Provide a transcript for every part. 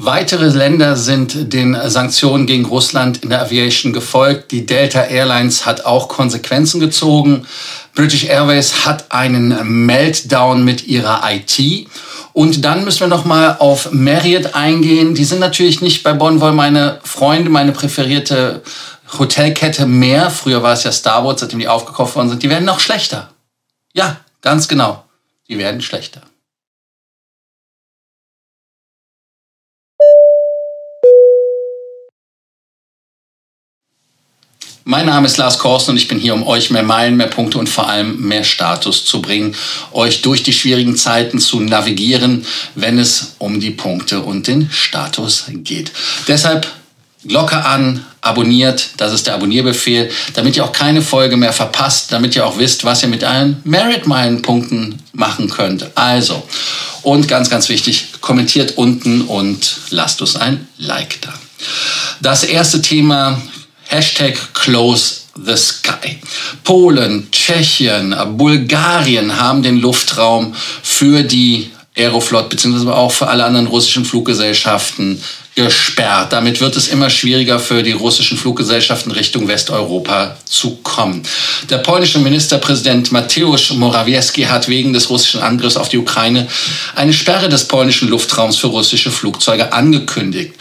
Weitere Länder sind den Sanktionen gegen Russland in der Aviation gefolgt. Die Delta Airlines hat auch Konsequenzen gezogen. British Airways hat einen Meltdown mit ihrer IT. Und dann müssen wir noch mal auf Marriott eingehen. Die sind natürlich nicht bei weil meine Freunde, meine präferierte Hotelkette mehr, früher war es ja Starwood, seitdem die aufgekauft worden sind, die werden noch schlechter. Ja, ganz genau. Die werden schlechter. Mein Name ist Lars Korsten und ich bin hier, um euch mehr Meilen, mehr Punkte und vor allem mehr Status zu bringen, euch durch die schwierigen Zeiten zu navigieren, wenn es um die Punkte und den Status geht. Deshalb Glocke an, abonniert, das ist der Abonnierbefehl, damit ihr auch keine Folge mehr verpasst, damit ihr auch wisst, was ihr mit allen Merit Meilen Punkten machen könnt. Also, und ganz, ganz wichtig, kommentiert unten und lasst uns ein Like da. Das erste Thema Hashtag Close the Sky. Polen, Tschechien, Bulgarien haben den Luftraum für die Aeroflot beziehungsweise auch für alle anderen russischen Fluggesellschaften gesperrt. Damit wird es immer schwieriger für die russischen Fluggesellschaften Richtung Westeuropa zu kommen. Der polnische Ministerpräsident Mateusz Morawiecki hat wegen des russischen Angriffs auf die Ukraine eine Sperre des polnischen Luftraums für russische Flugzeuge angekündigt.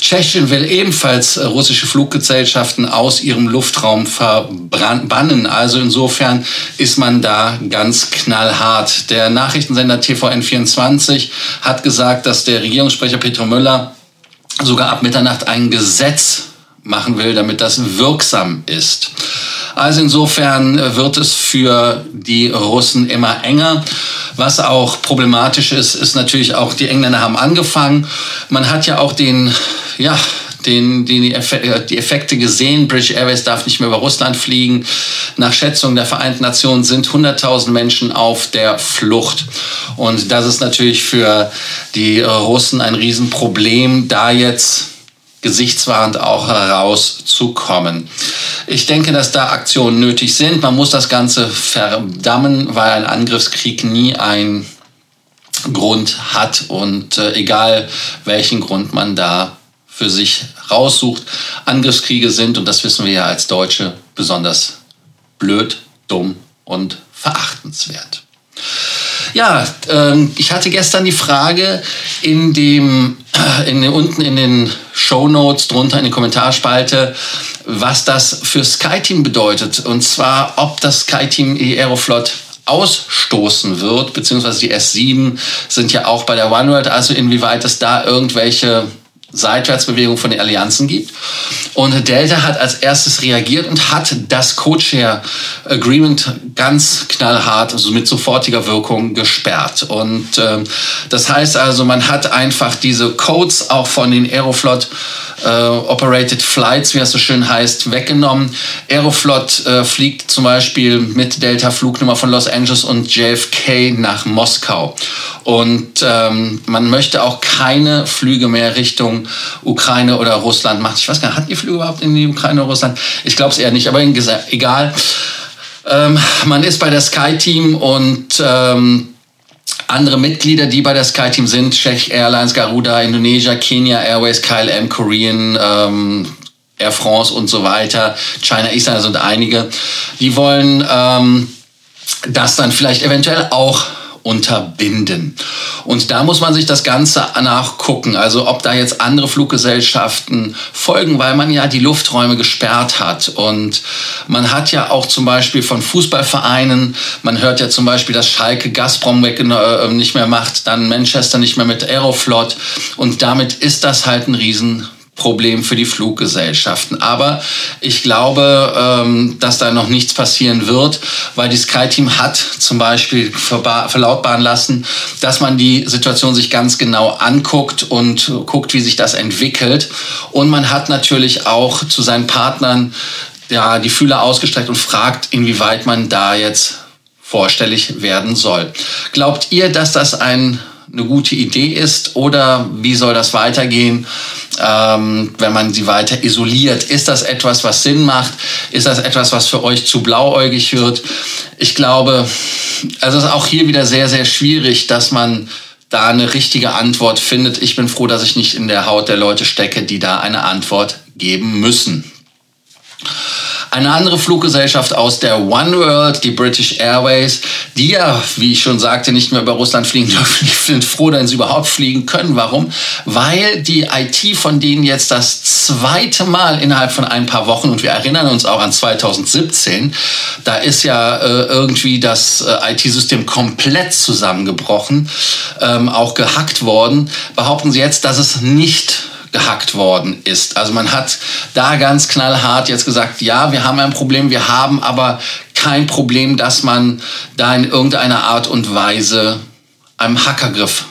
Tschechien will ebenfalls russische Fluggesellschaften aus ihrem Luftraum verbannen. Also insofern ist man da ganz knallhart. Der Nachrichtensender TVN24 hat gesagt, dass der Regierungssprecher Peter Müller sogar ab Mitternacht ein Gesetz machen will, damit das wirksam ist. Also insofern äh, wird es für die Russen immer enger. Was auch problematisch ist, ist natürlich auch, die Engländer haben angefangen. Man hat ja auch den, ja, den, den, die, Effekte gesehen. British Airways darf nicht mehr über Russland fliegen. Nach Schätzung der Vereinten Nationen sind 100.000 Menschen auf der Flucht. Und das ist natürlich für die Russen ein Riesenproblem, da jetzt gesichtswahrend auch herauszukommen. Ich denke, dass da Aktionen nötig sind. Man muss das Ganze verdammen, weil ein Angriffskrieg nie ein Grund hat und äh, egal welchen Grund man da für sich raussucht, Angriffskriege sind, und das wissen wir ja als Deutsche, besonders blöd, dumm und verachtenswert. Ja, ähm, ich hatte gestern die Frage in dem, äh, in, unten in den Show Notes drunter in der Kommentarspalte, was das für SkyTeam bedeutet. Und zwar, ob das SkyTeam Aeroflot ausstoßen wird, beziehungsweise die S7 sind ja auch bei der OneWorld, also inwieweit es da irgendwelche Seitwärtsbewegung von den Allianzen gibt. Und Delta hat als erstes reagiert und hat das Codeshare Agreement ganz knallhart, also mit sofortiger Wirkung gesperrt. Und äh, das heißt also, man hat einfach diese Codes auch von den Aeroflot äh, Operated Flights, wie es so schön heißt, weggenommen. Aeroflot äh, fliegt zum Beispiel mit Delta Flugnummer von Los Angeles und JFK nach Moskau. Und ähm, man möchte auch keine Flüge mehr Richtung Ukraine oder Russland machen. Ich weiß gar nicht, hatten die Flüge überhaupt in die Ukraine oder Russland? Ich glaube es eher nicht, aber egal. Ähm, man ist bei der Sky Team und ähm, andere Mitglieder, die bei der SkyTeam sind, Czech Airlines, Garuda, Indonesia, Kenya Airways, KLM, Korean, ähm, Air France und so weiter, China Eastern sind einige, die wollen ähm, das dann vielleicht eventuell auch unterbinden. Und da muss man sich das Ganze nachgucken, also ob da jetzt andere Fluggesellschaften folgen, weil man ja die Lufträume gesperrt hat. Und man hat ja auch zum Beispiel von Fußballvereinen, man hört ja zum Beispiel, dass Schalke Gazprom äh, nicht mehr macht, dann Manchester nicht mehr mit Aeroflot. Und damit ist das halt ein Riesen Problem für die Fluggesellschaften. Aber ich glaube, ähm, dass da noch nichts passieren wird, weil die SkyTeam hat zum Beispiel verlautbaren lassen, dass man die Situation sich ganz genau anguckt und guckt, wie sich das entwickelt. Und man hat natürlich auch zu seinen Partnern ja, die Fühler ausgestreckt und fragt, inwieweit man da jetzt vorstellig werden soll. Glaubt ihr, dass das ein eine gute Idee ist oder wie soll das weitergehen, ähm, wenn man sie weiter isoliert? Ist das etwas, was Sinn macht? Ist das etwas, was für euch zu blauäugig wird? Ich glaube, also es ist auch hier wieder sehr, sehr schwierig, dass man da eine richtige Antwort findet. Ich bin froh, dass ich nicht in der Haut der Leute stecke, die da eine Antwort geben müssen. Eine andere Fluggesellschaft aus der One World, die British Airways, die ja, wie ich schon sagte, nicht mehr über Russland fliegen dürfen, die sind froh, dass sie überhaupt fliegen können. Warum? Weil die IT von denen jetzt das zweite Mal innerhalb von ein paar Wochen, und wir erinnern uns auch an 2017, da ist ja äh, irgendwie das äh, IT-System komplett zusammengebrochen, ähm, auch gehackt worden, behaupten sie jetzt, dass es nicht gehackt worden ist. Also man hat da ganz knallhart jetzt gesagt, ja, wir haben ein Problem, wir haben aber kein Problem, dass man da in irgendeiner Art und Weise einem Hackergriff,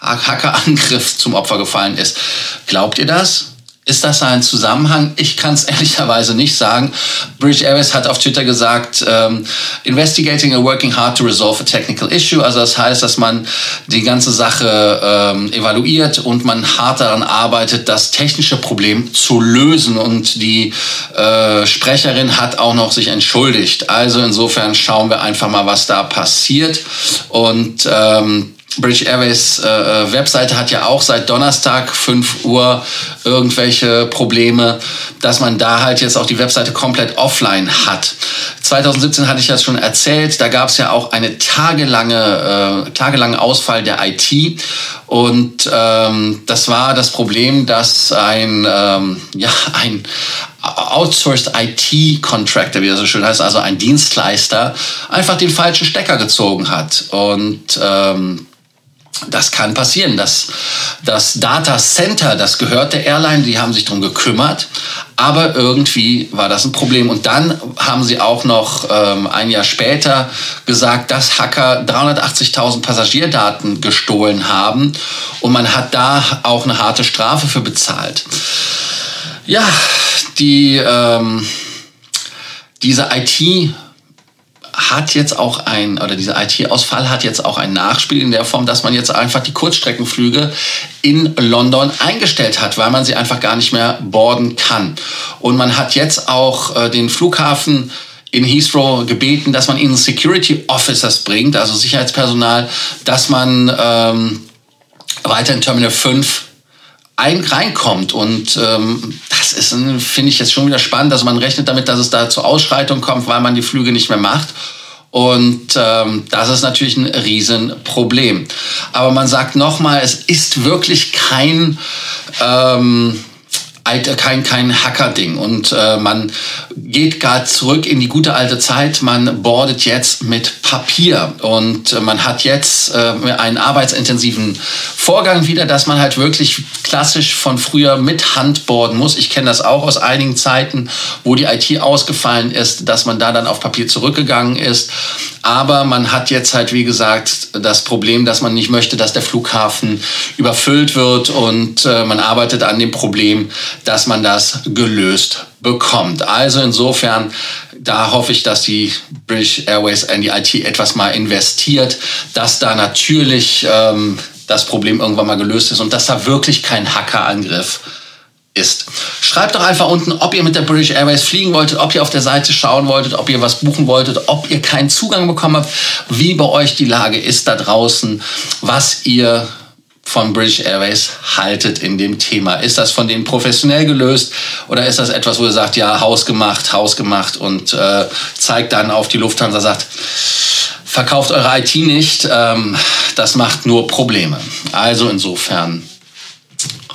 Hackerangriff zum Opfer gefallen ist. Glaubt ihr das? Ist das ein Zusammenhang? Ich kann es ehrlicherweise nicht sagen. British Airways hat auf Twitter gesagt, ähm, investigating and working hard to resolve a technical issue. Also das heißt, dass man die ganze Sache ähm, evaluiert und man hart daran arbeitet, das technische Problem zu lösen. Und die äh, Sprecherin hat auch noch sich entschuldigt. Also insofern schauen wir einfach mal, was da passiert. Und ähm, British Airways äh, äh, Webseite hat ja auch seit Donnerstag 5 Uhr irgendwelche Probleme, dass man da halt jetzt auch die Webseite komplett offline hat. 2017 hatte ich das schon erzählt, da gab es ja auch eine tagelange, äh, tagelange Ausfall der IT und ähm, das war das Problem, dass ein, ähm, ja, ein Outsourced IT Contractor, wie das so schön heißt, also ein Dienstleister, einfach den falschen Stecker gezogen hat und ähm, das kann passieren. Das, das Data Center, das gehört der Airline, die haben sich darum gekümmert, aber irgendwie war das ein Problem. Und dann haben sie auch noch ähm, ein Jahr später gesagt, dass Hacker 380.000 Passagierdaten gestohlen haben und man hat da auch eine harte Strafe für bezahlt. Ja, die, ähm, diese IT- hat jetzt auch ein, oder dieser IT-Ausfall hat jetzt auch ein Nachspiel in der Form, dass man jetzt einfach die Kurzstreckenflüge in London eingestellt hat, weil man sie einfach gar nicht mehr boarden kann. Und man hat jetzt auch äh, den Flughafen in Heathrow gebeten, dass man ihnen Security Officers bringt, also Sicherheitspersonal, dass man ähm, weiter in Terminal 5 ein, reinkommt. Und ähm, das ist, finde ich jetzt schon wieder spannend. dass man rechnet damit, dass es da zu Ausschreitungen kommt, weil man die Flüge nicht mehr macht. Und ähm, das ist natürlich ein Riesenproblem. Aber man sagt nochmal, es ist wirklich kein... Ähm, kein, kein Hacker-Ding. Und äh, man geht gerade zurück in die gute alte Zeit. Man boardet jetzt mit Papier und äh, man hat jetzt äh, einen arbeitsintensiven Vorgang wieder, dass man halt wirklich klassisch von früher mit Hand boarden muss. Ich kenne das auch aus einigen Zeiten, wo die IT ausgefallen ist, dass man da dann auf Papier zurückgegangen ist. Aber man hat jetzt halt, wie gesagt, das Problem, dass man nicht möchte, dass der Flughafen überfüllt wird und äh, man arbeitet an dem Problem, dass man das gelöst bekommt. Also insofern, da hoffe ich, dass die British Airways in die IT etwas mal investiert, dass da natürlich ähm, das Problem irgendwann mal gelöst ist und dass da wirklich kein Hackerangriff ist. Schreibt doch einfach unten, ob ihr mit der British Airways fliegen wolltet, ob ihr auf der Seite schauen wolltet, ob ihr was buchen wolltet, ob ihr keinen Zugang bekommen habt, wie bei euch die Lage ist da draußen, was ihr von British Airways haltet in dem Thema. Ist das von denen professionell gelöst oder ist das etwas, wo ihr sagt, ja, hausgemacht, hausgemacht und äh, zeigt dann auf die Lufthansa, sagt, verkauft eure IT nicht, ähm, das macht nur Probleme. Also insofern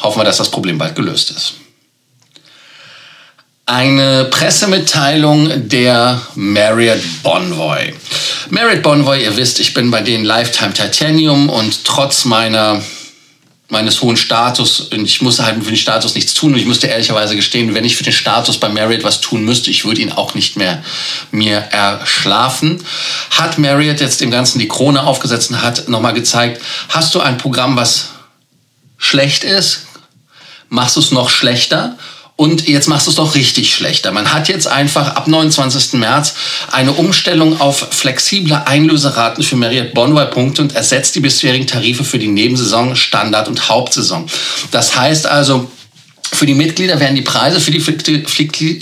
hoffen wir, dass das Problem bald gelöst ist. Eine Pressemitteilung der Marriott Bonvoy. Marriott Bonvoy, ihr wisst, ich bin bei denen Lifetime Titanium und trotz meiner meines hohen Status und ich musste halt für den Status nichts tun. Und ich musste ehrlicherweise gestehen, wenn ich für den Status bei Marriott was tun müsste, ich würde ihn auch nicht mehr mir erschlafen. Hat Marriott jetzt dem Ganzen die Krone aufgesetzt und hat nochmal gezeigt, hast du ein Programm, was schlecht ist, machst du es noch schlechter und jetzt machst du es doch richtig schlechter. Man hat jetzt einfach ab 29. März eine Umstellung auf flexible Einlöseraten für Marriott Bonvoy-Punkte und ersetzt die bisherigen Tarife für die Nebensaison, Standard- und Hauptsaison. Das heißt also, für die Mitglieder werden die Preise für die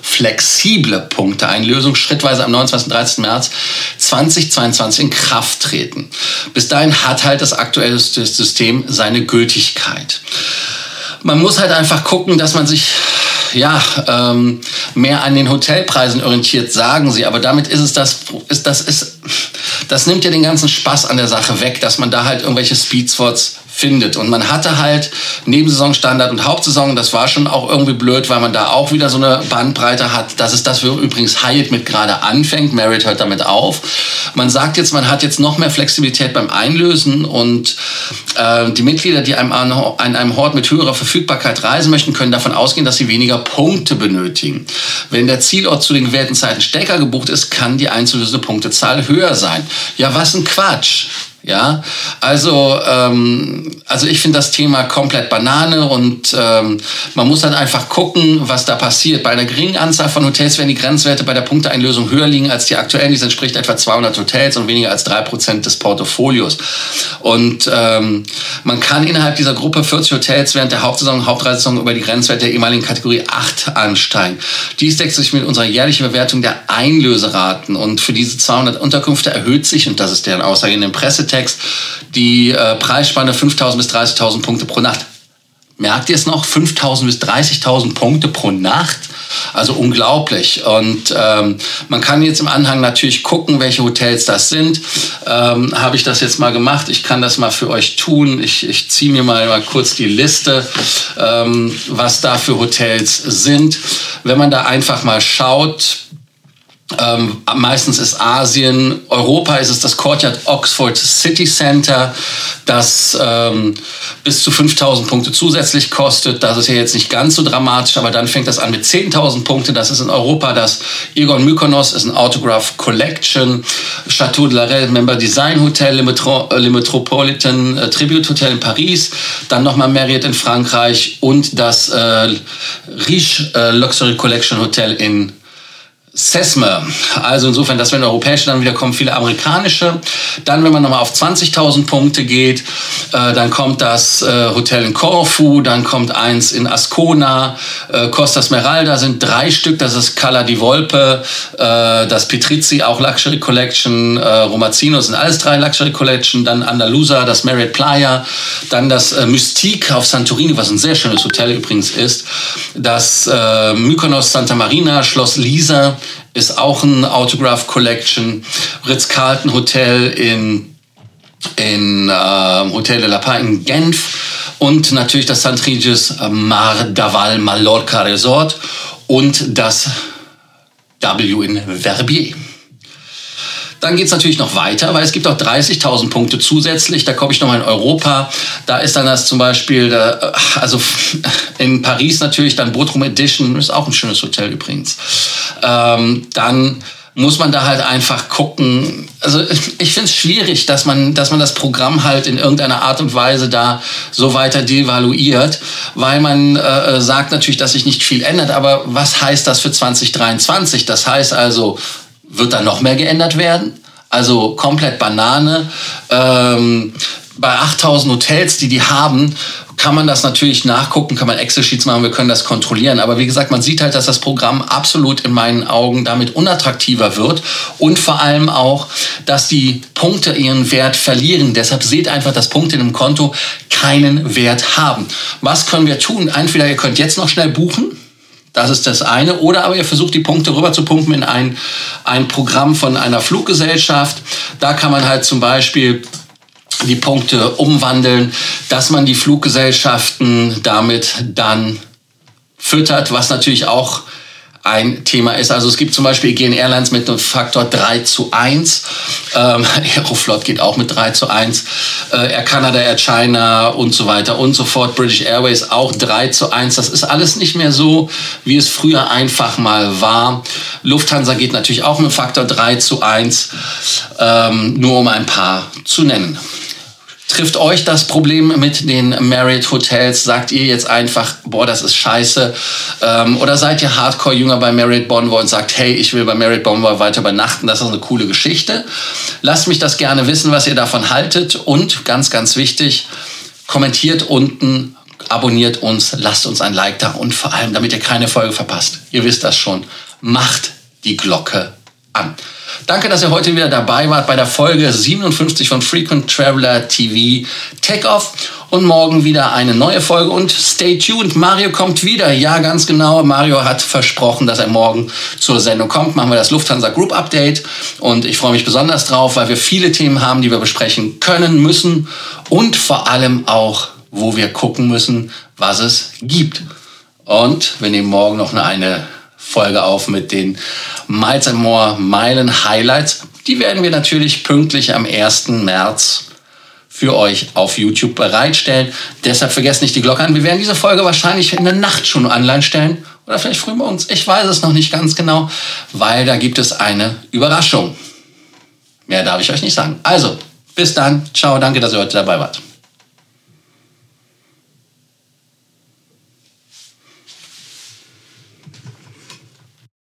flexible Punkteeinlösung schrittweise am 29. 30. März 2022 in Kraft treten. Bis dahin hat halt das aktuelle System seine Gültigkeit. Man muss halt einfach gucken, dass man sich ja, ähm, mehr an den Hotelpreisen orientiert, sagen sie. Aber damit ist es das, ist, das ist, das nimmt ja den ganzen Spaß an der Sache weg, dass man da halt irgendwelche Speedspots findet. Und man hatte halt Nebensaisonstandard und Hauptsaison, das war schon auch irgendwie blöd, weil man da auch wieder so eine Bandbreite hat. Das ist das, wo übrigens Hyatt mit gerade anfängt. Merit hört damit auf. Man sagt jetzt, man hat jetzt noch mehr Flexibilität beim Einlösen und äh, die Mitglieder, die einem an einem Hort mit höherer Verfügbarkeit reisen möchten, können davon ausgehen, dass sie weniger Punkte benötigen. Wenn der Zielort zu den gewählten Zeiten stärker gebucht ist, kann die einzulösende Punktezahl höher sein. Ja, was ein Quatsch. Ja, also, ähm, also ich finde das Thema komplett Banane und ähm, man muss halt einfach gucken, was da passiert. Bei einer geringen Anzahl von Hotels werden die Grenzwerte bei der Punkteeinlösung höher liegen als die aktuellen. Dies entspricht etwa 200 Hotels und weniger als 3% des Portfolios. Und ähm, man kann innerhalb dieser Gruppe 40 Hotels während der Hauptsaison Hauptreisesaison über die Grenzwerte der ehemaligen Kategorie 8 ansteigen. Dies deckt sich mit unserer jährlichen Bewertung der Einlöseraten und für diese 200 Unterkünfte erhöht sich, und das ist deren Aussage in dem Pressetext, Text, die äh, Preisspanne 5.000 bis 30.000 Punkte pro Nacht. Merkt ihr es noch? 5.000 bis 30.000 Punkte pro Nacht. Also unglaublich. Und ähm, man kann jetzt im Anhang natürlich gucken, welche Hotels das sind. Ähm, Habe ich das jetzt mal gemacht? Ich kann das mal für euch tun. Ich, ich ziehe mir mal, mal kurz die Liste, ähm, was da für Hotels sind. Wenn man da einfach mal schaut, ähm, meistens ist Asien, Europa ist es das Courtyard Oxford City Center, das ähm, bis zu 5000 Punkte zusätzlich kostet. Das ist ja jetzt nicht ganz so dramatisch, aber dann fängt das an mit 10.000 Punkte. Das ist in Europa das Egon Mykonos, ist ein Autograph Collection, Chateau de la Reine Member Design Hotel, Le, Metro, Le Metropolitan äh, Tribute Hotel in Paris, dann nochmal Marriott in Frankreich und das äh, Riche äh, Luxury Collection Hotel in Sesme. Also insofern, das werden europäische, dann wieder kommen viele amerikanische. Dann, wenn man nochmal auf 20.000 Punkte geht, äh, dann kommt das äh, Hotel in Corfu, dann kommt eins in Ascona, äh, Costa Smeralda sind drei Stück, das ist Cala di Volpe, äh, das Petrizzi, auch Luxury Collection, äh, Romazzino sind alles drei Luxury Collection, dann Andalusa, das Marriott Playa, dann das äh, Mystique auf Santorini, was ein sehr schönes Hotel übrigens ist, das äh, Mykonos Santa Marina, Schloss Lisa, ist auch ein Autograph Collection. Ritz-Carlton Hotel in, in äh, Hotel de la Paz in Genf und natürlich das St. Regis Mar d'Aval Mallorca Resort und das W in Verbier. Dann geht es natürlich noch weiter, weil es gibt auch 30.000 Punkte zusätzlich. Da komme ich nochmal in Europa. Da ist dann das zum Beispiel, also in Paris natürlich, dann Bodrum Edition, ist auch ein schönes Hotel übrigens. Ähm, dann muss man da halt einfach gucken. Also ich finde es schwierig, dass man, dass man das Programm halt in irgendeiner Art und Weise da so weiter devaluiert, weil man äh, sagt natürlich, dass sich nicht viel ändert. Aber was heißt das für 2023? Das heißt also, wird da noch mehr geändert werden? Also komplett Banane. Ähm, bei 8000 Hotels, die die haben, kann man das natürlich nachgucken, kann man Excel-Sheets machen, wir können das kontrollieren. Aber wie gesagt, man sieht halt, dass das Programm absolut in meinen Augen damit unattraktiver wird und vor allem auch, dass die Punkte ihren Wert verlieren. Deshalb seht einfach, dass Punkte in einem Konto keinen Wert haben. Was können wir tun? Entweder ihr könnt jetzt noch schnell buchen, das ist das eine. Oder aber ihr versucht die Punkte rüber zu pumpen in ein, ein Programm von einer Fluggesellschaft. Da kann man halt zum Beispiel die Punkte umwandeln, dass man die Fluggesellschaften damit dann füttert, was natürlich auch ein Thema ist. Also es gibt zum Beispiel Aegean Airlines mit einem Faktor 3 zu 1. Ähm, Aeroflot geht auch mit 3 zu 1. Äh, Air Canada, Air China und so weiter und so fort. British Airways auch 3 zu 1. Das ist alles nicht mehr so, wie es früher einfach mal war. Lufthansa geht natürlich auch mit Faktor 3 zu 1. Ähm, nur um ein paar zu nennen. Trifft euch das Problem mit den Marriott Hotels? Sagt ihr jetzt einfach, boah, das ist scheiße? Ähm, oder seid ihr Hardcore-Jünger bei Marriott Bonvoy und sagt, hey, ich will bei Marriott Bonvoy weiter übernachten? Das ist eine coole Geschichte. Lasst mich das gerne wissen, was ihr davon haltet. Und ganz, ganz wichtig, kommentiert unten abonniert uns, lasst uns ein Like da und vor allem, damit ihr keine Folge verpasst, ihr wisst das schon, macht die Glocke an. Danke, dass ihr heute wieder dabei wart bei der Folge 57 von Frequent Traveler TV Take Off und morgen wieder eine neue Folge und stay tuned. Mario kommt wieder. Ja, ganz genau. Mario hat versprochen, dass er morgen zur Sendung kommt. Machen wir das Lufthansa Group Update und ich freue mich besonders drauf, weil wir viele Themen haben, die wir besprechen können, müssen und vor allem auch, wo wir gucken müssen, was es gibt. Und wir nehmen morgen noch eine Folge auf mit den Miles and More Meilen Highlights. Die werden wir natürlich pünktlich am 1. März für euch auf YouTube bereitstellen. Deshalb vergesst nicht die Glocke an. Wir werden diese Folge wahrscheinlich in der Nacht schon online stellen oder vielleicht früh morgens. Ich weiß es noch nicht ganz genau, weil da gibt es eine Überraschung. Mehr darf ich euch nicht sagen. Also, bis dann. Ciao, danke, dass ihr heute dabei wart.